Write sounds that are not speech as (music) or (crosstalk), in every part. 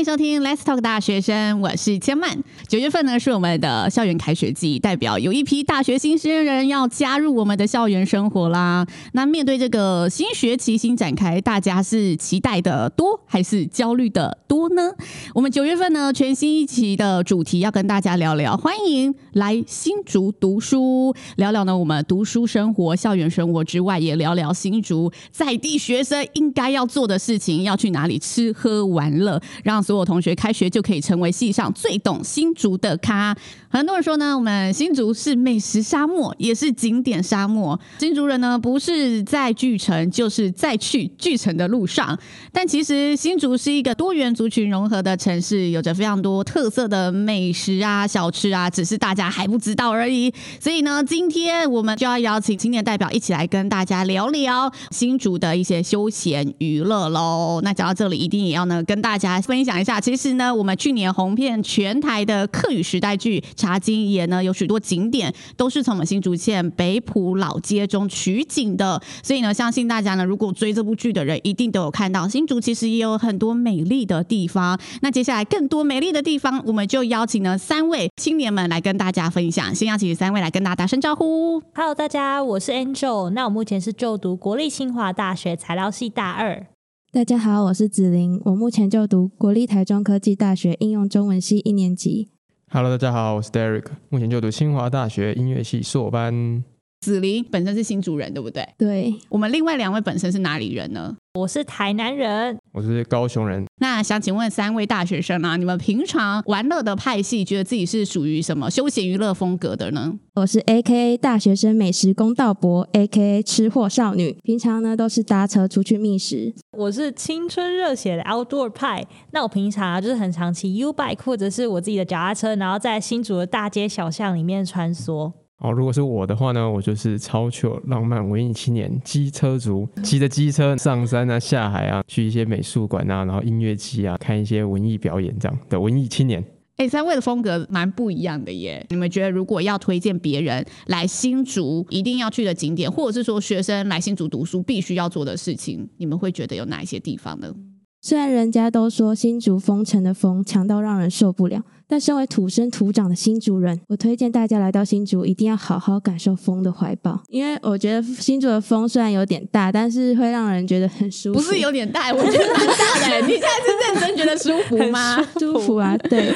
欢迎收听 Let's Talk 大学生，我是千曼。九月份呢是我们的校园开学季，代表有一批大学新生人要加入我们的校园生活啦。那面对这个新学期新展开，大家是期待的多还是焦虑的多呢？我们九月份呢全新一期的主题要跟大家聊聊，欢迎来新竹读书，聊聊呢我们读书生活、校园生活之外，也聊聊新竹在地学生应该要做的事情，要去哪里吃喝玩乐，让所有同学开学就可以成为系上最懂新竹的咖。很多人说呢，我们新竹是美食沙漠，也是景点沙漠。新竹人呢，不是在巨城，就是在去巨城的路上。但其实新竹是一个多元族群融合的城市，有着非常多特色的美食啊、小吃啊，只是大家还不知道而已。所以呢，今天我们就要邀请青年代表一起来跟大家聊聊新竹的一些休闲娱乐喽。那讲到这里，一定也要呢跟大家分享一下，其实呢，我们去年红遍全台的客语时代剧。茶金爷呢，有许多景点都是从我们新竹县北浦老街中取景的，所以呢，相信大家呢，如果追这部剧的人，一定都有看到新竹其实也有很多美丽的地方。那接下来更多美丽的地方，我们就邀请了三位青年们来跟大家分享。先邀请三位来跟大家打声招呼。Hello，大家，我是 Angel。那我目前是就读国立清华大学材料系大二。大家好，我是子琳。我目前就读国立台中科技大学应用中文系一年级。Hello，大家好，我是 Derek，目前就读清华大学音乐系硕班。子琳本身是新竹人，对不对？对。我们另外两位本身是哪里人呢？我是台南人，我是高雄人。那想请问三位大学生啊，你们平常玩乐的派系，觉得自己是属于什么休闲娱乐风格的呢？我是 AKA 大学生美食公道博，AKA 吃货少女。平常呢都是搭车出去觅食。我是青春热血的 Outdoor 派。那我平常啊就是很常骑 U Bike 或者是我自己的脚踏车，然后在新竹的大街小巷里面穿梭。哦，如果是我的话呢，我就是超球浪漫文艺青年机车族，骑着机车上山啊、下海啊，去一些美术馆啊，然后音乐季啊，看一些文艺表演这样的文艺青年。哎，三位的风格蛮不一样的耶。你们觉得如果要推荐别人来新竹一定要去的景点，或者是说学生来新竹读书必须要做的事情，你们会觉得有哪一些地方呢？虽然人家都说新竹风城的风强到让人受不了，但身为土生土长的新竹人，我推荐大家来到新竹，一定要好好感受风的怀抱。因为我觉得新竹的风虽然有点大，但是会让人觉得很舒服。不是有点大，我觉得蛮大的。(laughs) 你现在是认真觉得舒服吗？舒服啊，(laughs) 对。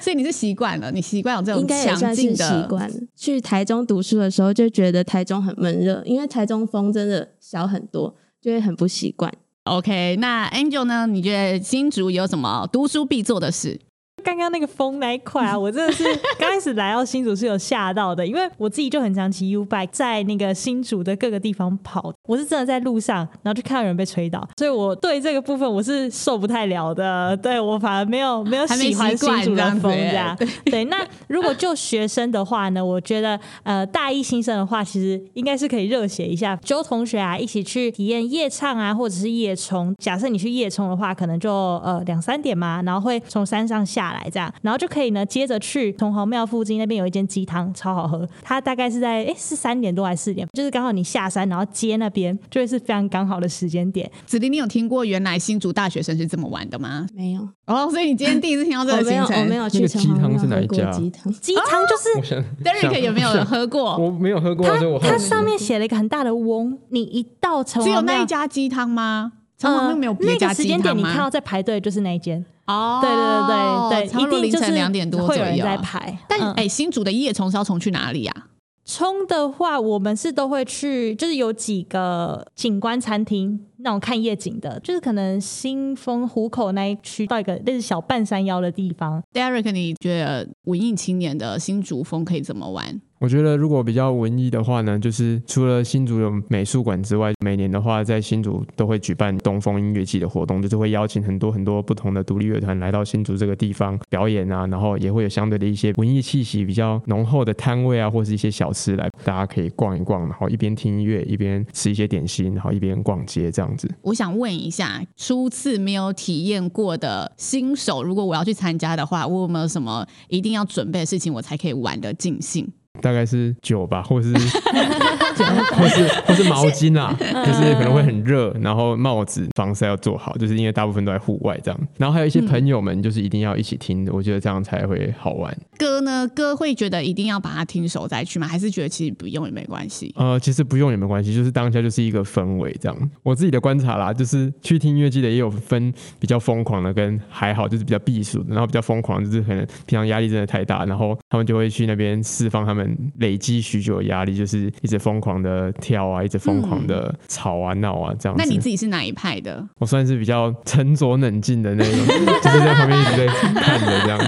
所以你是习惯了，你习惯有这种应该也算是习惯。去台中读书的时候就觉得台中很闷热，因为台中风真的小很多，就会很不习惯。OK，那 Angel 呢？你觉得新竹有什么读书必做的事？刚刚那个风那一块啊，(laughs) 我真的是刚开始来到新竹是有吓到的，因为我自己就很常骑 U bike 在那个新竹的各个地方跑，我是真的在路上，然后就看到有人被吹倒，所以我对这个部分我是受不太了的，对，我反而没有没有喜欢新竹的风这样。(laughs) 对，(laughs) 对，那如果就学生的话呢，我觉得呃大一新生的话，其实应该是可以热血一下，揪同学啊一起去体验夜唱啊，或者是夜冲。假设你去夜冲的话，可能就呃两三点嘛，然后会从山上下来。来这样，然后就可以呢，接着去城隍庙附近那边有一间鸡汤，超好喝。它大概是在哎是三点多还是四点，就是刚好你下山然后接那边，就会是非常刚好的时间点。子琳，你有听过原来新竹大学生是这么玩的吗？没有。哦，所以你今天第一次听到这个行程？我没有，我没有去城隍庙喝过鸡汤。鸡汤就是 Derek 有没有喝过？我没有喝过。它它上面写了一个很大的翁，你一到城隍庙，只有那一家鸡汤吗？城隍庙没有别家鸡汤吗？那个时间点你看到在排队就是那一间。哦，对对对对，一定凌晨两点多会有人在排。但哎、嗯欸，新竹的夜冲是要从去哪里呀、啊？冲的话，我们是都会去，就是有几个景观餐厅，那种看夜景的，就是可能新丰湖口那一区到一个类似小半山腰的地方。Derek，你觉得文艺青年的新竹风可以怎么玩？我觉得如果比较文艺的话呢，就是除了新竹有美术馆之外，每年的话在新竹都会举办东风音乐季的活动，就是会邀请很多很多不同的独立乐团来到新竹这个地方表演啊，然后也会有相对的一些文艺气息比较浓厚的摊位啊，或是一些小吃来大家可以逛一逛，然后一边听音乐一边吃一些点心，然后一边逛街这样我想问一下，初次没有体验过的新手，如果我要去参加的话，我有没有什么一定要准备的事情，我才可以玩的尽兴？大概是酒吧，或是 (laughs) 或是或是毛巾啊，就是可能会很热，然后帽子防晒要做好，就是因为大部分都在户外这样。然后还有一些朋友们，就是一定要一起听，我觉得这样才会好玩。歌呢？歌会觉得一定要把它听熟再去吗？还是觉得其实不用也没关系？呃，其实不用也没关系，就是当下就是一个氛围这样。我自己的观察啦，就是去听音乐季的也有分比较疯狂的跟还好，就是比较避暑的，然后比较疯狂就是可能平常压力真的太大，然后他们就会去那边释放他们累积许久的压力，就是一直疯狂的跳啊，一直疯狂的吵啊闹啊这样子。那你自己是哪一派的？我算是比较沉着冷静的那种，(laughs) 就是在旁边一直在看着这样子。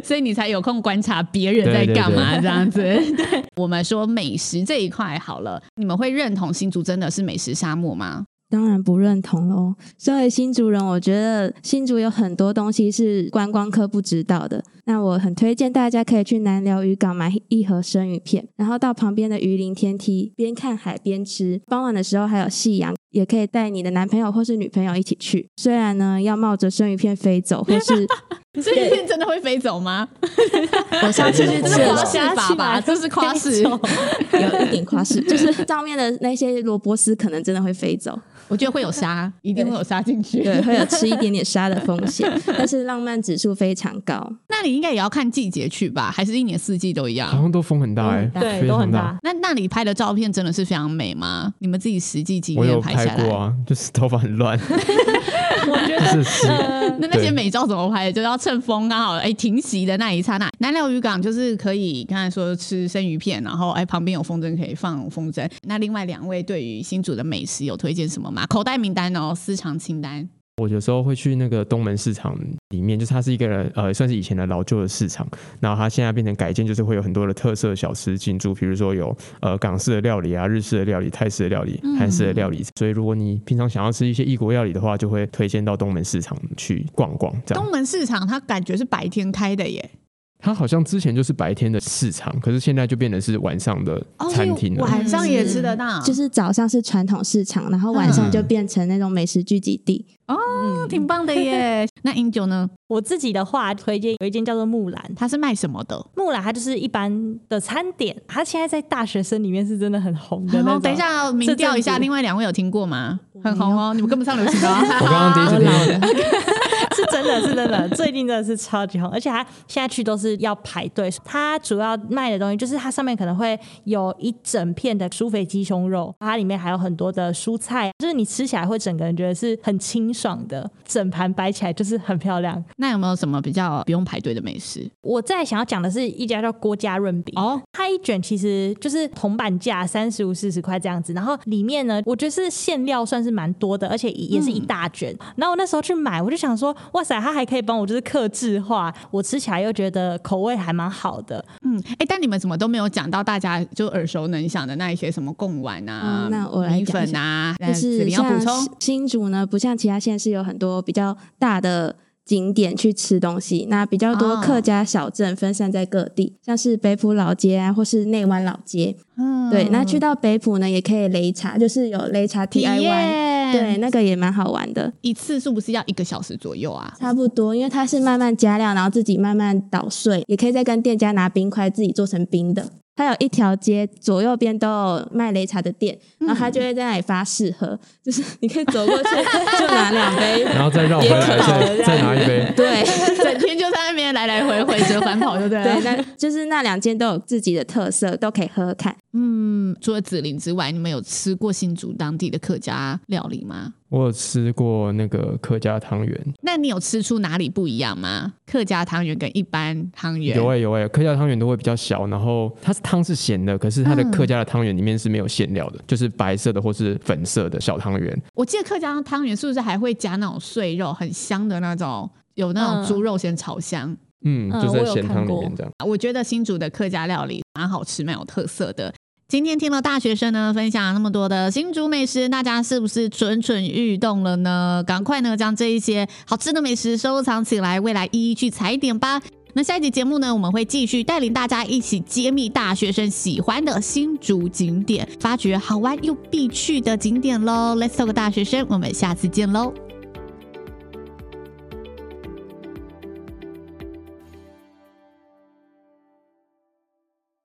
(laughs) 所以你才有空观察别人在干嘛这样子。(laughs) 对，我们说美食这一块好了，你们会认同新竹真的是美食沙漠吗？当然不认同喽。身为新竹人，我觉得新竹有很多东西是观光客不知道的。那我很推荐大家可以去南寮渔港买一盒生鱼片，然后到旁边的鱼鳞天梯边看海边吃。傍晚的时候还有夕阳，也可以带你的男朋友或是女朋友一起去。虽然呢要冒着生鱼片飞走，(laughs) 或是生鱼片真的会飞走吗？(laughs) 我上次去吃了夸饰法吧，这是夸饰，(laughs) 有一点夸饰，就是上面的那些萝卜丝可能真的会飞走。我觉得会有沙，一定会有沙进去，对，会有吃一点点沙的风险，但是浪漫指数非常高。那你应该也要看季节去吧？还是一年四季都一样？好像都风很大哎、欸，对，都很大。那那里拍的照片真的是非常美吗？你们自己实际经验拍拍过啊，就是头发很乱。(laughs) 我觉得是那那些美照怎么拍的？就要趁风刚好哎停息的那一刹那。南寮渔港就是可以刚才说吃生鱼片，然后哎旁边有风筝可以放风筝。那另外两位对于新竹的美食有推荐什么吗？口袋名单哦，私藏清单。我有时候会去那个东门市场里面，就是它是一个呃，算是以前的老旧的市场，然后它现在变成改建，就是会有很多的特色小吃进驻，比如说有呃港式的料理啊、日式的料理、泰式的料理、韩式的料理。嗯、所以如果你平常想要吃一些异国料理的话，就会推荐到东门市场去逛逛。这样。东门市场它感觉是白天开的耶。它好像之前就是白天的市场，可是现在就变成是晚上的餐厅了。哦、晚上也吃得到，就是早上是传统市场，然后晚上就变成那种美食聚集地。嗯、哦，挺棒的耶！(laughs) 那英九呢？我自己的话推荐有一间叫做木兰，它是卖什么的？木兰它就是一般的餐点，它现在在大学生里面是真的很红的。等一下，民调一下，另外两位有听过吗？很红哦，你们跟不上流行的。我刚刚第一次听的。(laughs) 是 (laughs) 真的是真的，最近真的是超级红，而且它现在去都是要排队。它主要卖的东西就是它上面可能会有一整片的舒肥鸡胸肉，它里面还有很多的蔬菜，就是你吃起来会整个人觉得是很清爽的，整盘摆起来就是很漂亮。(laughs) 那有没有什么比较不用排队的美食？我在想要讲的是一家叫郭家润饼哦，它一卷其实就是铜板价三十五四十块这样子，然后里面呢，我觉得是馅料算是蛮多的，而且也是一大卷。嗯、然后我那时候去买，我就想说。哇塞，它还可以帮我就是克制化，我吃起来又觉得口味还蛮好的。嗯，哎、欸，但你们怎么都没有讲到大家就耳熟能详的那一些什么贡丸啊、嗯、那我来米粉啊，就是你要补充新竹呢，不像其他县市有很多比较大的景点去吃东西，那比较多客家小镇分散在各地，哦、像是北埔老街啊，或是内湾老街。嗯，对，那去到北埔呢，也可以擂茶，就是有擂茶 DIY。对，那个也蛮好玩的。一次是不是要一个小时左右啊？差不多，因为它是慢慢加料，然后自己慢慢捣碎，也可以再跟店家拿冰块自己做成冰的。它有一条街左右边都有卖擂茶的店，然后他就会在那里发试喝，就是你可以走过去就拿两杯，(laughs) 然后再绕回来再再拿一杯。对，整天就在那边来来回回折返跑，对不对？对，那就是那两间都有自己的特色，都可以喝喝看。嗯，除了紫林之外，你们有吃过新竹当地的客家料理吗？我有吃过那个客家汤圆。那你有吃出哪里不一样吗？客家汤圆跟一般汤圆？有哎、欸、有哎、欸，客家汤圆都会比较小，然后它是汤是咸的，可是它的客家的汤圆里面是没有馅料的，嗯、就是白色的或是粉色的小汤圆。我记得客家汤圆是不是还会加那种碎肉，很香的那种，有那种猪肉先炒香？嗯，就在咸汤里面这样。我觉得新竹的客家料理蛮好吃，蛮有特色的。今天听了大学生呢分享那么多的新竹美食，大家是不是蠢蠢欲动了呢？赶快呢将这一些好吃的美食收藏起来，未来一一去踩点吧。那下一集节目呢，我们会继续带领大家一起揭秘大学生喜欢的新竹景点，发掘好玩又必去的景点喽。Let's talk 大学生，我们下次见喽。